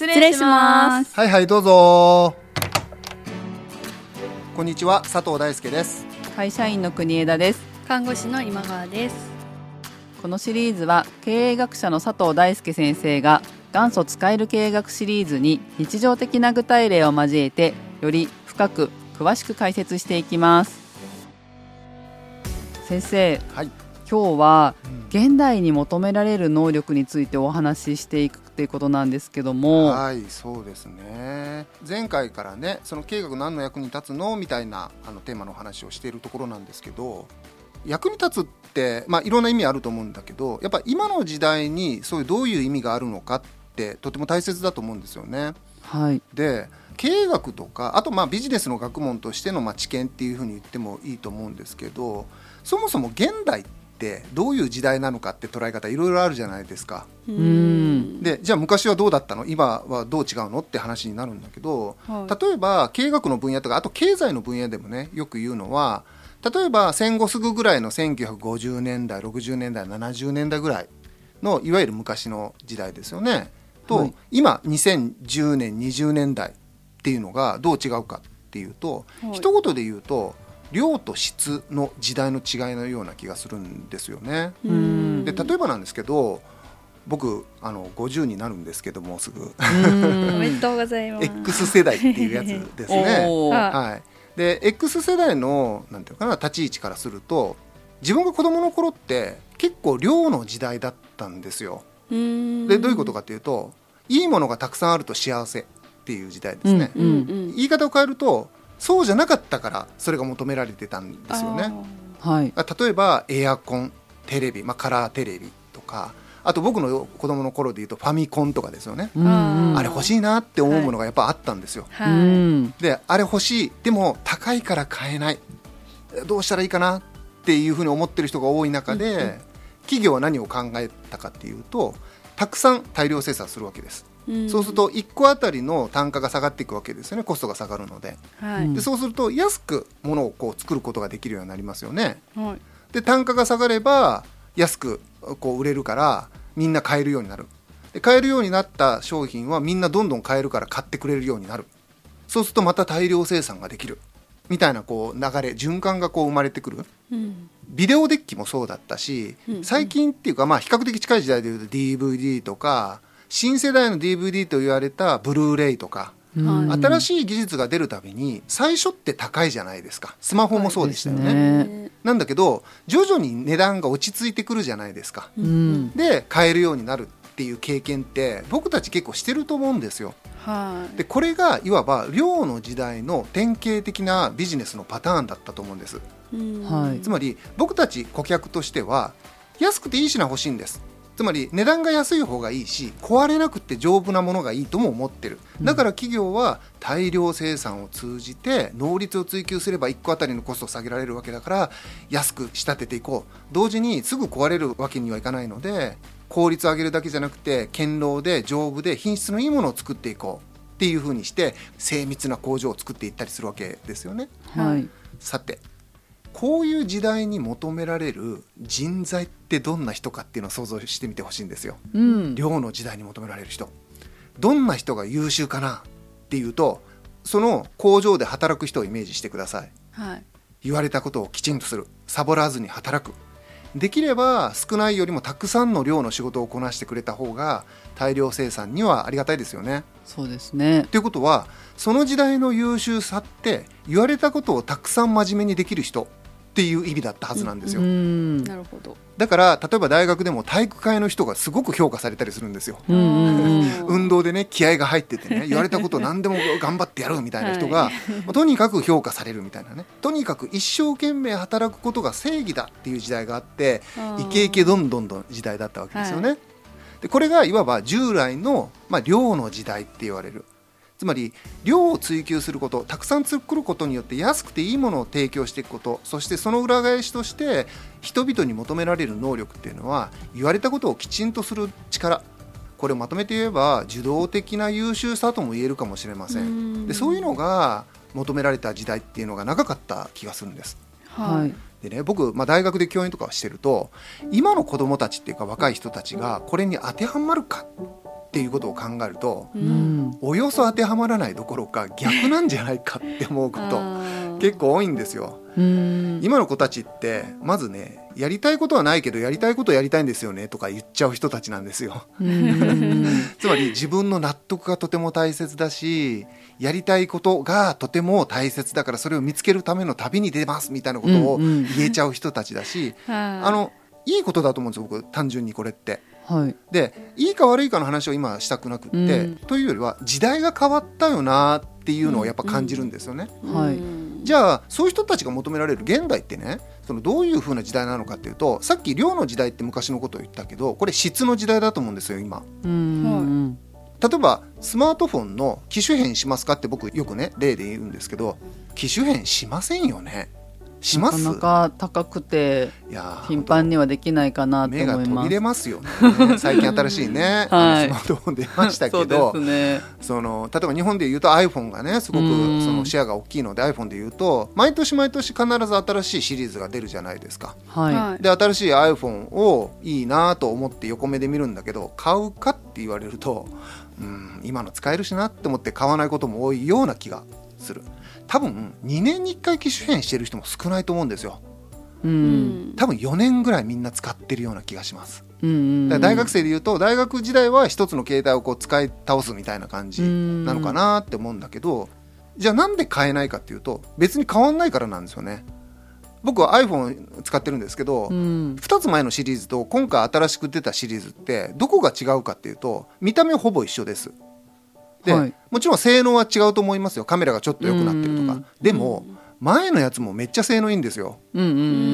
失礼します。はいはいどうぞ。こんにちは佐藤大輔です。会社員の国枝です。看護師の今川です。このシリーズは経営学者の佐藤大輔先生が元祖使える経営学シリーズに日常的な具体例を交えてより深く詳しく解説していきます。先生、はい、今日は現代に求められる能力についてお話ししていくということなんですけども。はいそうですね。前回からねその経営学何の役に立つの？みたいなあのテーマの話をしているところなんですけど役に立つって、まあ、いろんな意味あると思うんだけどやっぱ今の時代にそういうどういう意味があるのかってとても大切だと思うんですよね。はい、で経営学とかあとまあビジネスの学問としてのまあ知見っていうふうに言ってもいいと思うんですけどそもそも現代ってどういう時代なのかって捉え方いろいろあるじゃないですか。でじゃあ昔はどうだったの？今はどう違うのって話になるんだけど、はい、例えば経営学の分野とかあと経済の分野でもねよく言うのは例えば戦後すぐぐらいの1950年代60年代70年代ぐらいのいわゆる昔の時代ですよね。と、はい、今2010年20年代っていうのがどう違うかっていうと、はい、一言で言うと量と質の時代の違いのような気がするんですよね。で例えばなんですけど僕あの50になるんですけどもすぐおめでとうございます X 世代っていうやつですね。はい、で X 世代のなんていうかな立ち位置からすると自分が子供の頃って結構量の時代だったんですよ。でどういうことかっていうといいものがたくさんあると幸せっていう時代ですね。うんうん、言い方を変えるとそうじゃなかったからそれが求められてたんですよね。はい、例えばエアコンテレビ、まあ、カラーテレビとかあと僕の子供の頃でいうとファミコンとかですよね、あれ欲しいなって思うものがやっぱあったんですよ。はい、であれ欲しい。でも高いから買えない。どうしたらいいかなっていうふうに思ってる人が多い中で、うんうん、企業は何を考えたかっていうとたくさん大量生産するわけです。そうすると1個あたりの単価が下がっていくわけですよね。コストが下がるので。はい、でそうすると安くものをこう作ることができるようになりますよね。はい、で単価が下がれば安くこう売れるからみんな買えるようになる。で買えるようになった商品はみんなどんどん買えるから買ってくれるようになる。そうするとまた大量生産ができる。みたいなこう流れ循環がこう生まれてくる、うん、ビデオデッキもそうだったし、うん、最近っていうかまあ比較的近い時代でいうと DVD とか新世代の DVD と言われたブルーレイとか、新しい技術が出るたびに最初って高いじゃないですかスマホもそうでしたよね。ねなんだけど徐々に値段が落ち着いてくるじゃないですか。うん、で買えるようになるっていう経験って僕たち結構してると思うんですよ。はい、でこれがいわば量の時代の典型的なビジネスのパターンだったと思うんです。はい、つまり僕たち顧客としては安くていい品欲しいんですつまり値段が安い方がいいし壊れなくて丈夫なものがいいとも思ってる。だから企業は大量生産を通じて能率を追求すれば1個あたりのコストを下げられるわけだから安く仕立てていこう。同時にすぐ壊れるわけにはいかないので効率を上げるだけじゃなくて堅牢で丈夫で品質のいいものを作っていこう。っていうふうにして精密な工場を作っていったりするわけですよね。はい、さてこういう時代に求められる人材ってどんな人かっていうのを想像してみてほしいんですよ。うん、量の時代に求められる人。どんな人が優秀かなっていうとその工場で働く人をイメージしてください。はい、言われたことをきちんとする。サボらずに働く。できれば少ないよりもたくさんの量の仕事をこなしてくれた方が大量生産にはありがたいですよね。そうですね。ということはその時代の優秀さって言われたことをたくさん真面目にできる人っていう意味だったはずなんですよ。なるほどだから例えば大学でも体育会の人がすごく評価されたりするんですよ。運動でね気合が入っててね言われたことを何でも頑張ってやるみたいな人が、はい、とにかく評価されるみたいなねとにかく一生懸命働くことが正義だっていう時代があってイケイケどんどんどん時代だったわけですよね。はい、でこれがいわば従来の、まあ、量の時代って言われる。つまり量を追求することたくさん作ることによって安くていいものを提供していくことそしてその裏返しとして人々に求められる能力っていうのは言われたことをきちんとする力これをまとめて言えば受動的な優秀さとも言えるかもしれません。でそういうのが求められた時代っていうのが長かった気がするんです。はい。でね、僕、まあ、大学で教員とかしてると今の子どもたちっていうか若い人たちがこれに当てはまるかっっていうことを考えると、うん、およそ当てはまらないどころか逆なんじゃないかって思うこと結構多いんですよ。今の子たちってまずねやりたいことはないけどやりたいことやりたいんですよねとか言っちゃう人たちなんですよ。つまり自分の納得がとても大切だしやりたいことがとても大切だからそれを見つけるための旅に出ますみたいなことを言えちゃう人たちだし、あのいいことだと思うんですよ僕単純にこれって。はい、でいいか悪いかの話を今したくなくって、うん、というよりは時代が変わったよなっていうのをやっぱ感じるんですよね。うんうん、はいじゃあそういう人たちが求められる現代ってねそのどういうふうな時代なのかっていうとさっき量の時代って昔のことを言ったけどこれ質の時代だと思うんですよ今。うん例えばスマートフォンの機種変しますかって僕よくね例で言うんですけど機種変しませんよね。します？なかなか高くて頻繁にはできないかなと思います。目が途切れますよね。最近新しいね、はい、スマートフォン出ましたけど。そ、ね、その例えば日本でいうと iPhone がねすごくそのシェアが大きいので iPhone でいうと毎年毎年必ず新しいシリーズが出るじゃないですか、はい、で新しい iPhone をいいなと思って横目で見るんだけど買うかって言われるとうん今の使えるしなって思って買わないことも多いような気がする。多分2年に1回機種変してる人も少ないと思うんですよ。うん、多分4年ぐらいみんな使ってるような気がします。大学生でいうと大学時代は一つの携帯をこう使い倒すみたいな感じなのかなって思うんだけどじゃあなんで買えないかっていうと別に変わんないからなんですよね。僕は iPhone 使ってるんですけど、うん、2つ前のシリーズと今回新しく出たシリーズってどこが違うかっていうと見た目はほぼ一緒です。で、はい、もちろん性能は違うと思いますよ。カメラがちょっと良くなってるとか。でも前のやつもめっちゃ性能いいんですよ、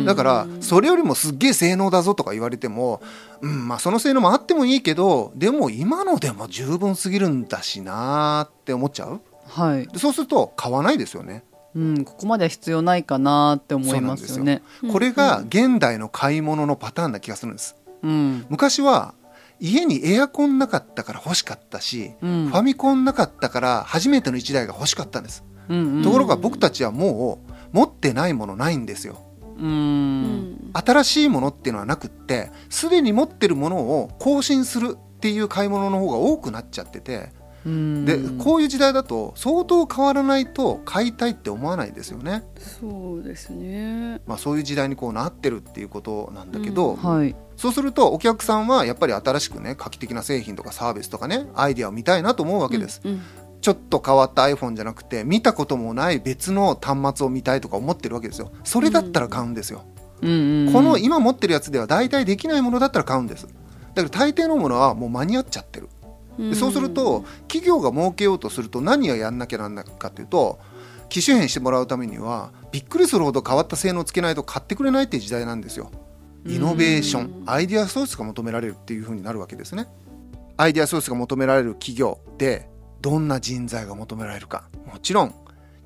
だからそれよりもすっげえ性能だぞとか言われても、うんまあ、その性能もあってもいいけどでも今のでも十分すぎるんだしなって思っちゃう、はい、そうすると買わないですよね。うん、ここまでは必要ないかなって思いますよね。よ。これが現代の買い物のパターンな気がするんです。うん、昔は家にエアコンなかったから欲しかったし、うん、ファミコンなかったから初めての1台が欲しかったんです、うんうんうん、ところが僕たちはもう持ってないものないんですよ。うん。新しいものっていうのはなくってすでに持ってるものを更新するっていう買い物の方が多くなっちゃっててでこういう時代だと相当変わらないと買いたいって思わないですよね。そうですね、まあ、そういう時代にこうなってるっていうことなんだけど、うん。はい、そうするとお客さんはやっぱり新しくね画期的な製品とかサービスとかねアイデアを見たいなと思うわけです。うんうん。ちょっと変わった iPhone じゃなくて見たこともない別の端末を見たいとか思ってるわけですよ。それだったら買うんですよ、うんうんうん、この今持ってるやつでは大体できないものだったら買うんです。だから大抵のものはもう間に合っちゃってるでそうすると企業が儲けようとすると何をやんなきゃなんないかっていうと機種変してもらうためにはびっくりするほど変わった性能をつけないと買ってくれないっていう時代なんですよ。イノベーションアイデアソースが求められるっていうふうになるわけですね。アイデアソースが求められる企業でどんな人材が求められるかもちろん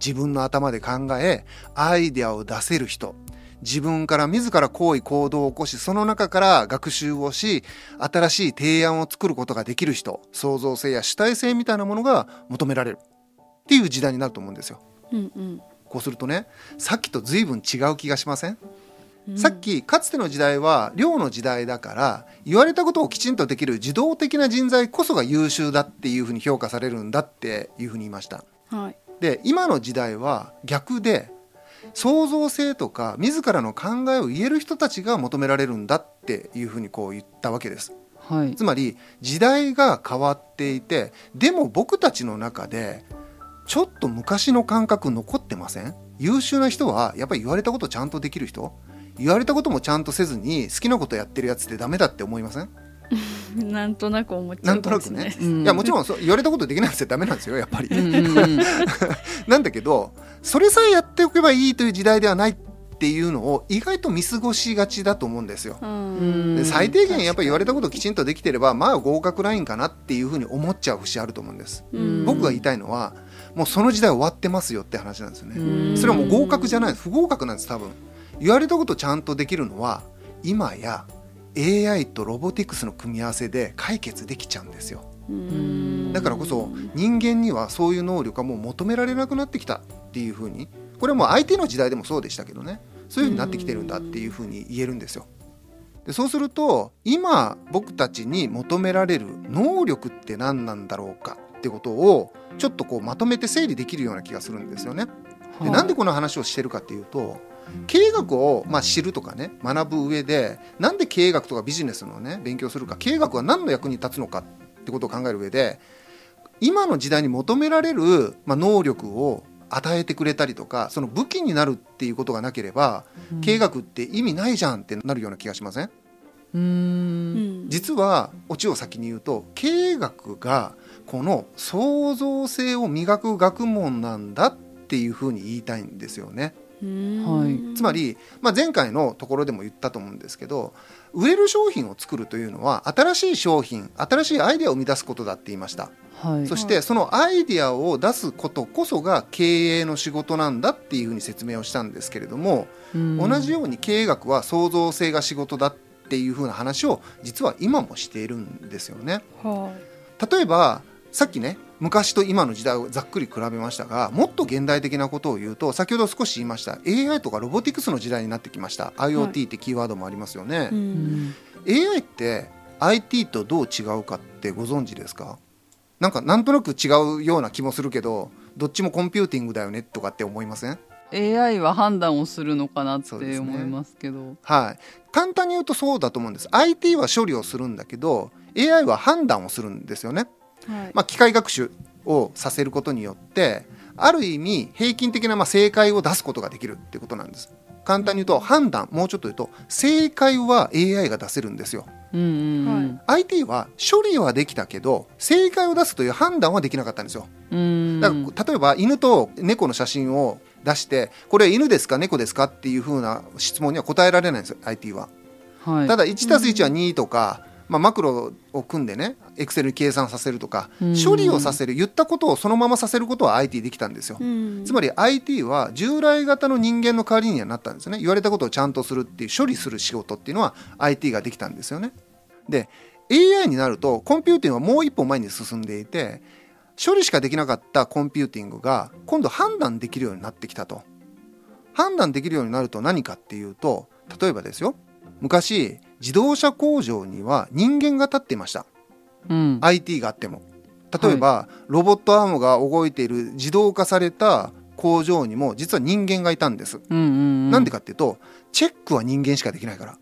自分の頭で考えアイデアを出せる人自分から自ら行為行動を起こし、その中から学習をし、新しい提案を作ることができる人、創造性や主体性みたいなものが求められる。っていう時代になると思うんですよ。うんうん、こうするとね、さっきと随分違う気がしません？さっきかつての時代は量の時代だから言われたことをきちんとできる受動的な人材こそが優秀だっていうふうに評価されるんだっていうふうに言いました。はい、で今の時代は逆で創造性とか自らの考えを言える人たちが求められるんだっていうふうにこう言ったわけです。はい、つまり時代が変わっていてでも僕たちの中でちょっと昔の感覚残ってません？優秀な人はやっぱり言われたことちゃんとできる人？言われたこともちゃんとせずに好きなことやってるやつってダメだって思いません？なんとなく思っちゃうかもしれない、ね、いやもちろんそう言われたことできないやつはダメなんですよやっぱり。なんだけどそれさえやっておけばいいという時代ではないっていうのを意外と見過ごしがちだと思うんですよ。で最低限やっぱり言われたことをきちんとできてればまあ合格ラインかなっていうふうに思っちゃう節あると思うんです。僕が言いたいのはもうその時代終わってますよって話なんですよね。それはもう合格じゃない不合格なんです多分。言われたことちゃんとできるのは今や AI とロボティクスの組み合わせで解決できちゃうんですよ。だからこそ人間にはそういう能力がもう求められなくなってきたっていうふうにこれはもう相手の時代でもそうでしたけどねそういうふうになってきてるんだっていうふうに言えるんですよ。でそうすると今僕たちに求められる能力って何なんだろうかってことをちょっとこうまとめて整理できるような気がするんですよね。でなんでこの話をしてるかっていうと経営学をまあ知るとかね学ぶ上でなんで経営学とかビジネスのね勉強するか経営学は何の役に立つのかってことを考える上で今の時代に求められる、まあ、能力を与えてくれたりとかその武器になるっていうことがなければ、うん、経営学って意味ないじゃんってなるような気がしません？うん。実はオチを先に言うと経営学がこの創造性を磨く学問なんだっていうふうに言いたいんですよね。はい、つまり、まあ、前回のところでも言ったと思うんですけど売れる商品を作るというのは新しい商品新しいアイデアを生み出すことだって言いました。はい、そしてそのアイデアを出すことこそが経営の仕事なんだっていうふうに説明をしたんですけれども同じように経営学は創造性が仕事だっていうふうな話を実は今もしているんですよね。はい、例えばさっきね昔と今の時代をざっくり比べましたがもっと現代的なことを言うと先ほど少し言いました AI とかロボティクスの時代になってきました。IoT ってキーワードもありますよね、はい、AI って IT とどう違うかってご存知ですか？なんかなんとなく違うような気もするけどどっちもコンピューティングだよねとかって思いません？AI は判断をするのかなって思いますけど、ね、はい。簡単に言うとそうだと思うんです。IT は処理をするんだけど AI は判断をするんですよね、はい、まあ、機械学習をさせることによってある意味平均的なまあ正解を出すことができるっていうことなんです。簡単に言うと判断もうちょっと言うと正解は AI が出せるんですよ。うんうんうん、IT は処理はできたけど正解を出すとい。う判断はできなかったんですよ。だから例えば犬と猫の写真を出してこれは犬ですか猫ですかってい。うふうな質問には答えられない。んですよ IT は。はい、ただ 1+1 は2とか、まあ、マクロを組んでねエクセルに計算させるとか、処理をさせる言ったことをそのままさせることは IT できたんですよ、つまり IT は従来型の人間の代わりにはなったんですね。言われたことをちゃんとするっていう処理する仕事っていうのは IT ができたんですよね。で AI になるとコンピューティングはもう一歩前に進んでいて処理しかできなかったコンピューティングが今度判断できるようになってきたと。判断できるようになると何かっていうと例えばですよ。昔自動車工場には人間が立っていました、うん、IT があっても。例えば、はい、ロボットアームが動いている自動化された工場にも実は人間がいたんです、うんうんうん、なんでかっていうとチェックは人間しかできないから、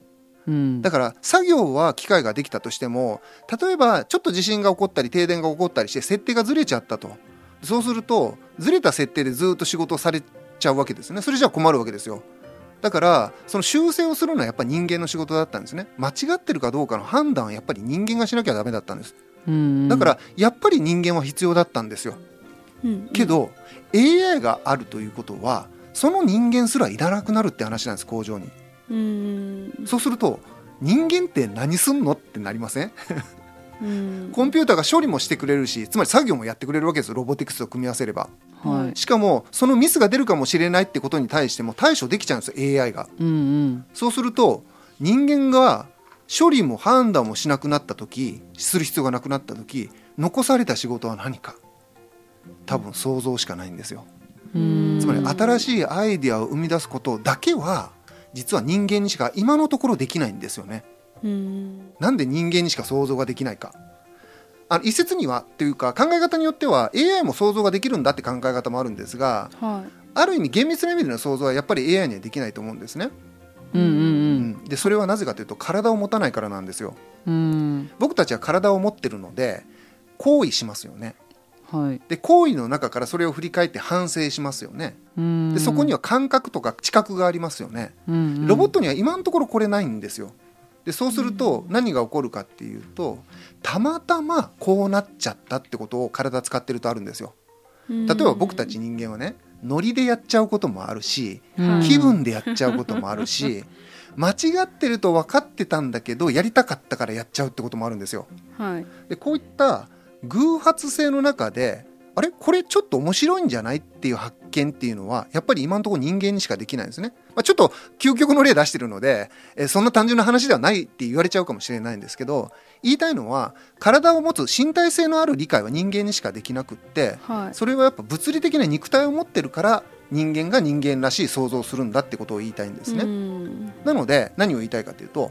うん、だから作業は機械ができたとしても例えばちょっと地震が起こったり停電が起こったりして設定がずれちゃったと。そうするとずれた設定でずっと仕事をされちゃうわけですね。それじゃ困るわけですよだからその修正をするのはやっぱり人間の仕事だったんですね。間違ってるかどうかの判断はやっぱり人間がしなきゃダメだったんです。だからやっぱり人間は必要だったんですよ、うんうん、けど AI があるということはその人間すらいらなくなるって話なんです工場に。うん。そうすると人間って何すんのってなりません？コンピューターが処理もしてくれるしつまり作業もやってくれるわけですよロボティクスと組み合わせれば、はい、しかもそのミスが出るかもしれないってことに対しても対処できちゃうんですよ AI が、うんうん、そうすると人間が処理も判断もしなくなった時する必要がなくなった時残された仕事は何か。多分想像しかないんですよ。つまり新しいアイデアを生み出すことだけは実は人間にしか今のところできないんですよねなんで人間にしか想像ができないかあの一説にはというか考え方によっては AI も想像ができるんだって考え方もあるんですが、はい、ある意味厳密な意味での想像はやっぱり AI にはできないと思うんですね。うんうんうん、でそれはなぜかというと体を持たないからなんですよ。うん僕たちは体を持ってるので行為しますよね。はい、で行為の中からそれを振り返って反省しますよね。でそこには感覚とか知覚がありますよね。うんうん、ロボットには今のところこれないんですよ。でそうすると何が起こるかっていうとたまたまこうなっちゃったってことを体使ってるとあるんですよ。例えば僕たち人間はねノリでやっちゃうこともあるし気分でやっちゃうこともあるし 間違ってると分かってたんだけどやりたかったからやっちゃうってこともあるんですよ。はい、でこういった偶発性の中であれ？これちょっと面白いんじゃない？っていう発見っていうのはやっぱり今のところ人間にしかできないんですね。まあ、ちょっと究極の例出してるので、えそんな単純な話ではないって言われちゃうかもしれないんですけど言いたいのは体を持つ身体性のある理解は人間にしかできなくって、はい、それはやっぱ物理的な肉体を持ってるから人間が人間らしい想像をするんだってことを言いたいんですね。なので何を言いたいかというと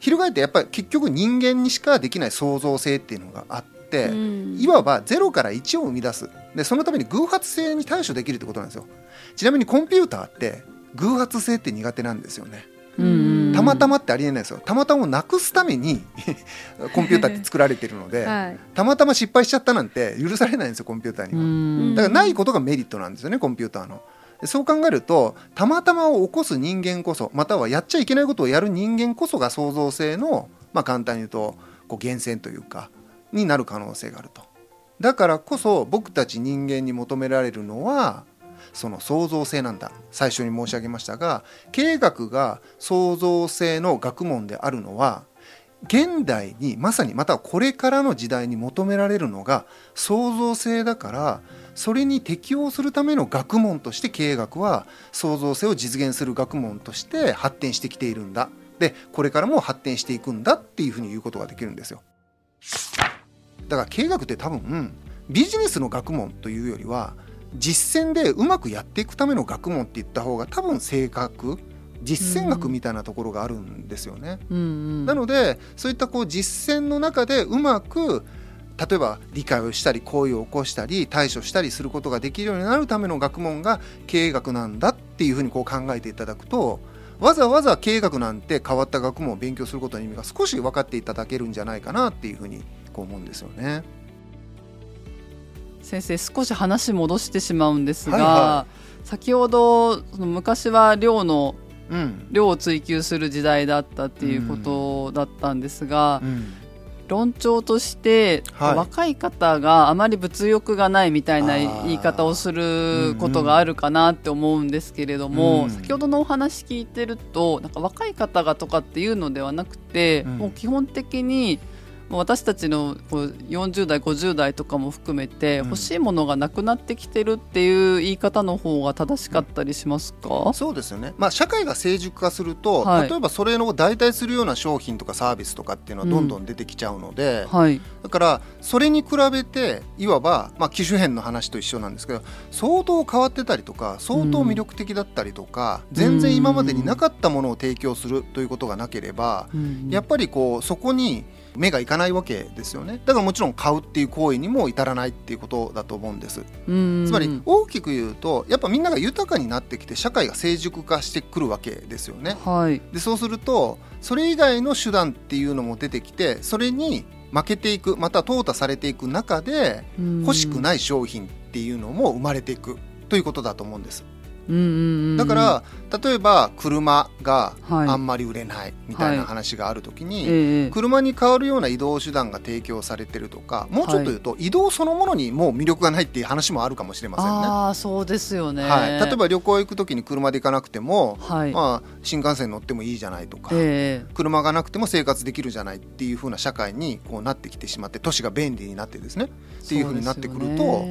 翻ってやっぱり結局人間にしかできない創造性っていうのがあって、うん、いわば0から1を生み出す。でそのために偶発性に対処できるってことなんですよ。ちなみにコンピューターって偶発性って苦手なんですよね。たまたまってありえないですよ。たまたまをなくすために コンピューターって作られてるので、はい、たまたま失敗しちゃったなんて許されないんですよコンピューターには。だからないことがメリットなんですよねコンピューターの。そう考えるとたまたまを起こす人間こそまたはやっちゃいけないことをやる人間こそが創造性の、まあ、簡単に言うとこう源泉というかになる可能性があると。だからこそ僕たち人間に求められるのはその創造性なんだ。最初に申し上げましたが経営学が創造性の学問であるのは現代にまさにまたはこれからの時代に求められるのが創造性だからそれに適応するための学問として経営学は創造性を実現する学問として発展してきているんだ。でこれからも発展していくんだっていうふうに言うことができるんですよ。だから経営学って多分ビジネスの学問というよりは実践でうまくやっていくための学問って言った方が多分正確実践学みたいなところがあるんですよね。うんうん、なのでそういったこう実践の中でうまく例えば理解をしたり行為を起こしたり対処したりすることができるようになるための学問が経営学なんだっていうふうにこう考えていただくとわざわざ経営学なんて変わった学問を勉強することの意味が少し分かっていただけるんじゃないかなっていうふうにこう思うんですよね。先生少し話戻してしまうんですが、はいはい、先ほどその昔は量の、うん、量を追求する時代だったっていうことだったんですが、うん。うん、論調として、はい、若い方があまり物欲がないみたいな言い方をすることがあるかなって思うんですけれども、先ほどのお話聞いてるとなんか若い方がとかっていうのではなくて、うん、もう基本的に私たちのこう40代50代とかも含めて欲しいものがなくなってきてるっていう言い方の方が正しかったりしますか、うん、そうですよね、まあ、社会が成熟化すると、はい、例えばそれの代替するような商品とかサービスとかっていうのはどんどん出てきちゃうので、うんはい、だからそれに比べていわば、まあ、機種変の話と一緒なんですけど相当変わってたりとか相当魅力的だったりとか、うん、全然今までになかったものを提供するということがなければ、やっぱりこうそこに目がいかないわけですよね。だからもちろん買うっていう行為にも至らないっていうことだと思うんです。つまり大きく言うとやっぱみんなが豊かになってきて社会が成熟化してくるわけですよね、はい、でそうするとそれ以外の手段っていうのも出てきてそれに負けていくまた淘汰されていく中で欲しくない商品っていうのも生まれていくということだと思うんです。だから例えば車があんまり売れないみたいな話がある時に、車に代わるような移動手段が提供されてるとかもうちょっと言うと、移動そのものにもう魅力がないっていう話もあるかもしれませんね。あそうですよね、はい、例えば旅行行く時に車で行かなくても、まあ、新幹線乗ってもいいじゃないとか、車がなくても生活できるじゃないっていうふうな社会にこうなってきてしまって都市が便利になってですねっていうふうになってくると、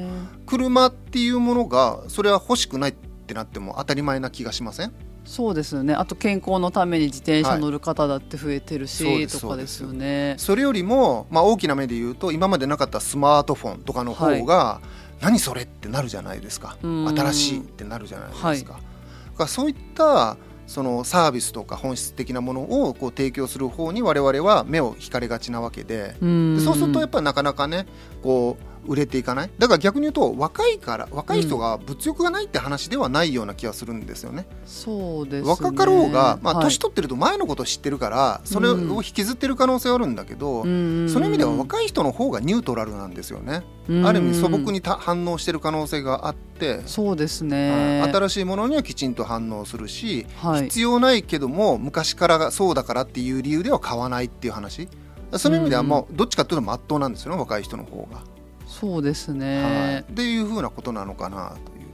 車っていうものがそれは欲しくないってってなっても当たり前な気がしません？そうですよね。あと健康のために自転車乗る方だって増えてるし、はい、とかですよね。それよりも、まあ、大きな目で言うと今までなかったスマートフォンとかの方が、はい、何それってなるじゃないですか。新しいってなるじゃないですか。はい、そういったそのサービスとか本質的なものをこう提供する方に我々は目を引かれがちなわけで。でそうするとやっぱりなかなかねこう売れていかない？だから逆に言うと若いから若い人が物欲がないって話ではないような気がするんですよね。そうです、ね、若かろうが、まあ、年取ってると前のことを知ってるから、それを引きずってる可能性はあるんだけど、うん、その意味では若い人の方がニュートラルなんですよね。うん、ある意味素朴に反応してる可能性があってそうですね、新しいものにはきちんと反応するし、はい、必要ないけども昔からそうだからっていう理由では買わないっていう話。その意味ではもうどっちかっていうとまっとうなんですよね若い人の方が。そうですね、はい、っていうふうなことなのかなという、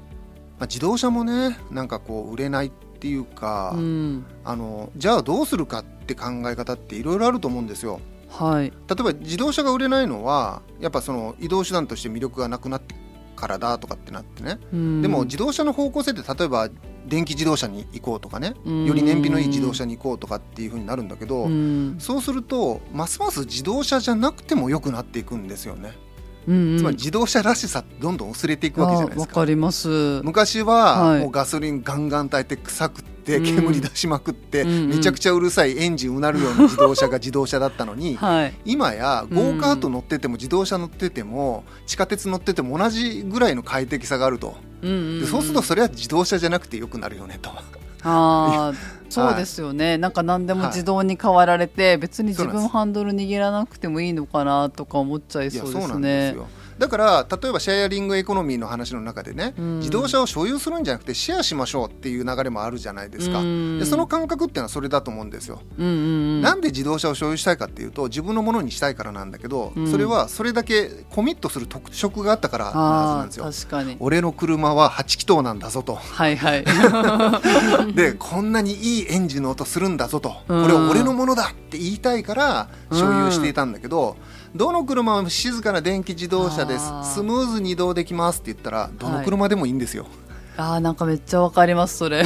まあ、自動車もねなんかこう売れないっていうか、うん、あのじゃあどうするかって考え方っていろいろあると思うんですよ。はい、例えば自動車が売れないのはやっぱその移動手段として魅力がなくなってからだとかってなってね、うん、でも自動車の方向性って例えば電気自動車に行こうとかね、より燃費のいい自動車に行こうとかっていうふうになるんだけど、うん、そうするとますます自動車じゃなくても良くなっていくんですよね。うんうん、つまり自動車らしさどんどん薄れていくわけじゃないですか。かります。昔はもうガソリンガンガン炊いて臭くって煙出しまくって、めちゃくちゃうるさいエンジンうなるような自動車が自動車だったのに、はい、今やゴーカート乗ってても自動車乗ってても地下鉄乗ってても同じぐらいの快適さがあると、でそうするとそれは自動車じゃなくてよくなるよねと。あそうですよね、はい、なんか何でも自動に変わられて、はい、別に自分ハンドル握らなくてもいいのかなとか思っちゃいそうですね。だから例えばシェアリングエコノミーの話の中でね、うん、自動車を所有するんじゃなくてシェアしましょうっていう流れもあるじゃないですか、うん、でその感覚っていうのはそれだと思うんですよ、うんうんうん、なんで自動車を所有したいかっていうと自分のものにしたいからなんだけど、うん、それはそれだけコミットする特色があったからなんですよ。確かに。俺の車は8気筒なんだぞと。はいはい。でこんなにいいエンジンの音するんだぞと。これは俺のものだって言いたいから所有していたんだけど、どの車も静かな電気自動車です。スムーズに移動できますって言ったらどの車でもいいんですよ。はい、あなんかめっちゃわかりますそれ。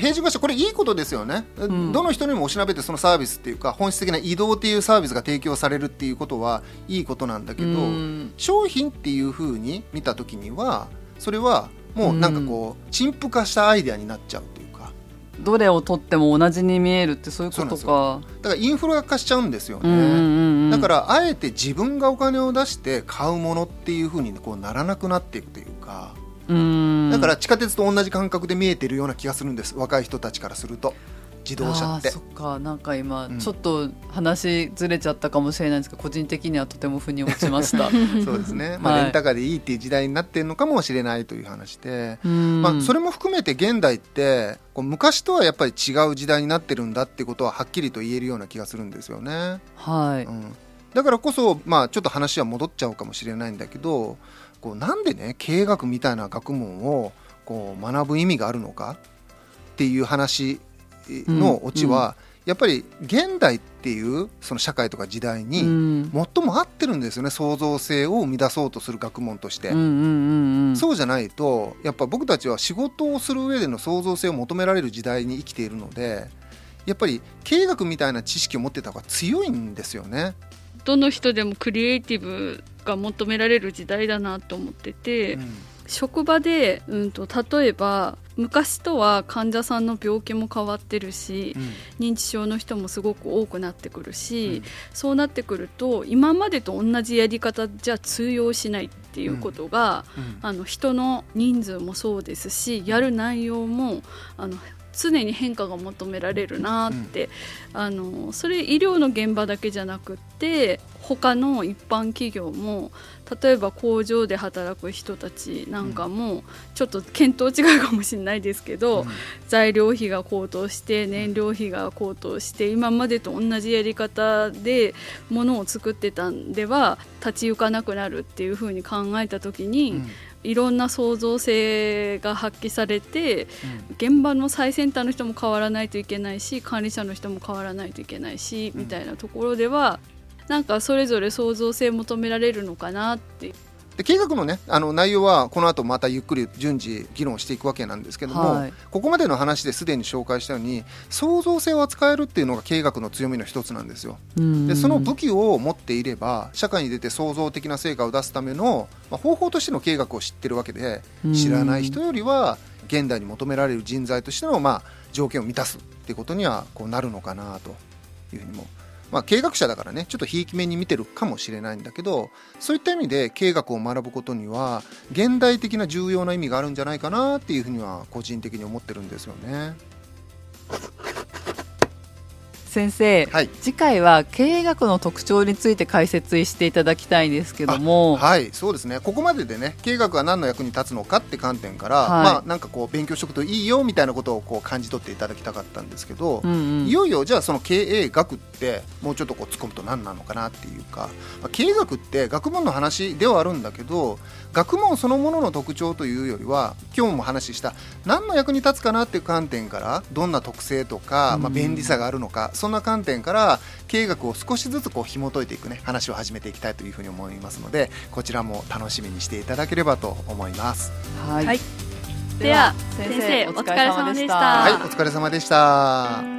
平時化車これいいことですよね、うん、どの人にもおしなべてそのサービスっていうか本質的な移動っていうサービスが提供されるっていうことはいいことなんだけど、うん、商品っていうふうに見た時にはそれはもうなんかこう陳腐化したアイデアになっちゃうどれを取っても同じに見えるってそういうことか。だからインフラ化しちゃうんですよね、うんうんうん、だからあえて自分がお金を出して買うものっていうふうにこうならなくなっていくというかだから地下鉄と同じ感覚で見えてるような気がするんです若い人たちからすると。自動車って。そっか。なんか今、ちょっと話ずれちゃったかもしれないんですけど個人的にはとても腑に落ちました。そうですね、まあ、レンタカーでいいっていう時代になってるのかもしれないという話で、まあ、それも含めて現代ってこう昔とはやっぱり違う時代になってるんだってことははっきりと言えるような気がするんですよね。はい、うん、だからこそ、まあ、ちょっと話は戻っちゃうかもしれないんだけどこうなんでね経営学みたいな学問をこう学ぶ意味があるのかっていう話のオチは、やっぱり現代っていうその社会とか時代に最も合ってるんですよね。創造性を生み出そうとする学問として、そうじゃないとやっぱ僕たちは仕事をする上での創造性を求められる時代に生きているのでやっぱり経営学みたいな知識を持ってた方が強いんですよね。どの人でもクリエイティブが求められる時代だなと思ってて、うん、職場で、うんと例えば昔とは患者さんの病気も変わってるし、うん、認知症の人もすごく多くなってくるし、うん、そうなってくると今までと同じやり方じゃ通用しないっていうことが、うん、あの人の人数もそうですしやる内容もあの常に変化が求められるなって、うん、あのそれ医療の現場だけじゃなくって他の一般企業も例えば工場で働く人たちなんかもちょっと見当違いかもしれないですけど、うん、材料費が高騰して燃料費が高騰して今までと同じやり方で物を作ってたんでは立ち行かなくなるっていうふうに考えた時に、うんいろんな創造性が発揮されて、現場の最先端の人も変わらないといけないし管理者の人も変わらないといけないし、みたいなところではなんかそれぞれ創造性求められるのかなってで計画のねあの内容はこの後またゆっくり順次議論していくわけなんですけども、はい、ここまでの話ですでに紹介したように創造性を扱えるっていうのが経営学の強みの一つなんですよ。でその武器を持っていれば社会に出て創造的な成果を出すための、まあ、方法としての経営学を知ってるわけで知らない人よりは現代に求められる人材としての、まあ、条件を満たすっていうことにはこうなるのかなというふうにもままあ、経営学者だからねちょっとひいき目に見てるかもしれないんだけどそういった意味で経営学を学ぶことには現代的な重要な意味があるんじゃないかなっていうふうには個人的に思ってるんですよね。先生、はい、次回は経営学の特徴について解説していただきたいんですけども。はいそうですね。ここまででね経営学は何の役に立つのかって観点から、はい、まあなんかこう勉強しておくといいよみたいなことをこう感じ取っていただきたかったんですけど、うんうん、いよいよじゃあその経営学ってもうちょっとこう突っ込むと何なのかなっていうか、まあ、経営学って学問の話ではあるんだけど学問そのものの特徴というよりは今日も話した何の役に立つかなっていう観点からどんな特性とか、まあ、便利さがあるのか、そんな観点から経営学を少しずつこう紐解いていくね話を始めていきたいというふうに思いますのでこちらも楽しみにしていただければと思います。はい、では先生お疲れ様でした。はいお疲れ様でした。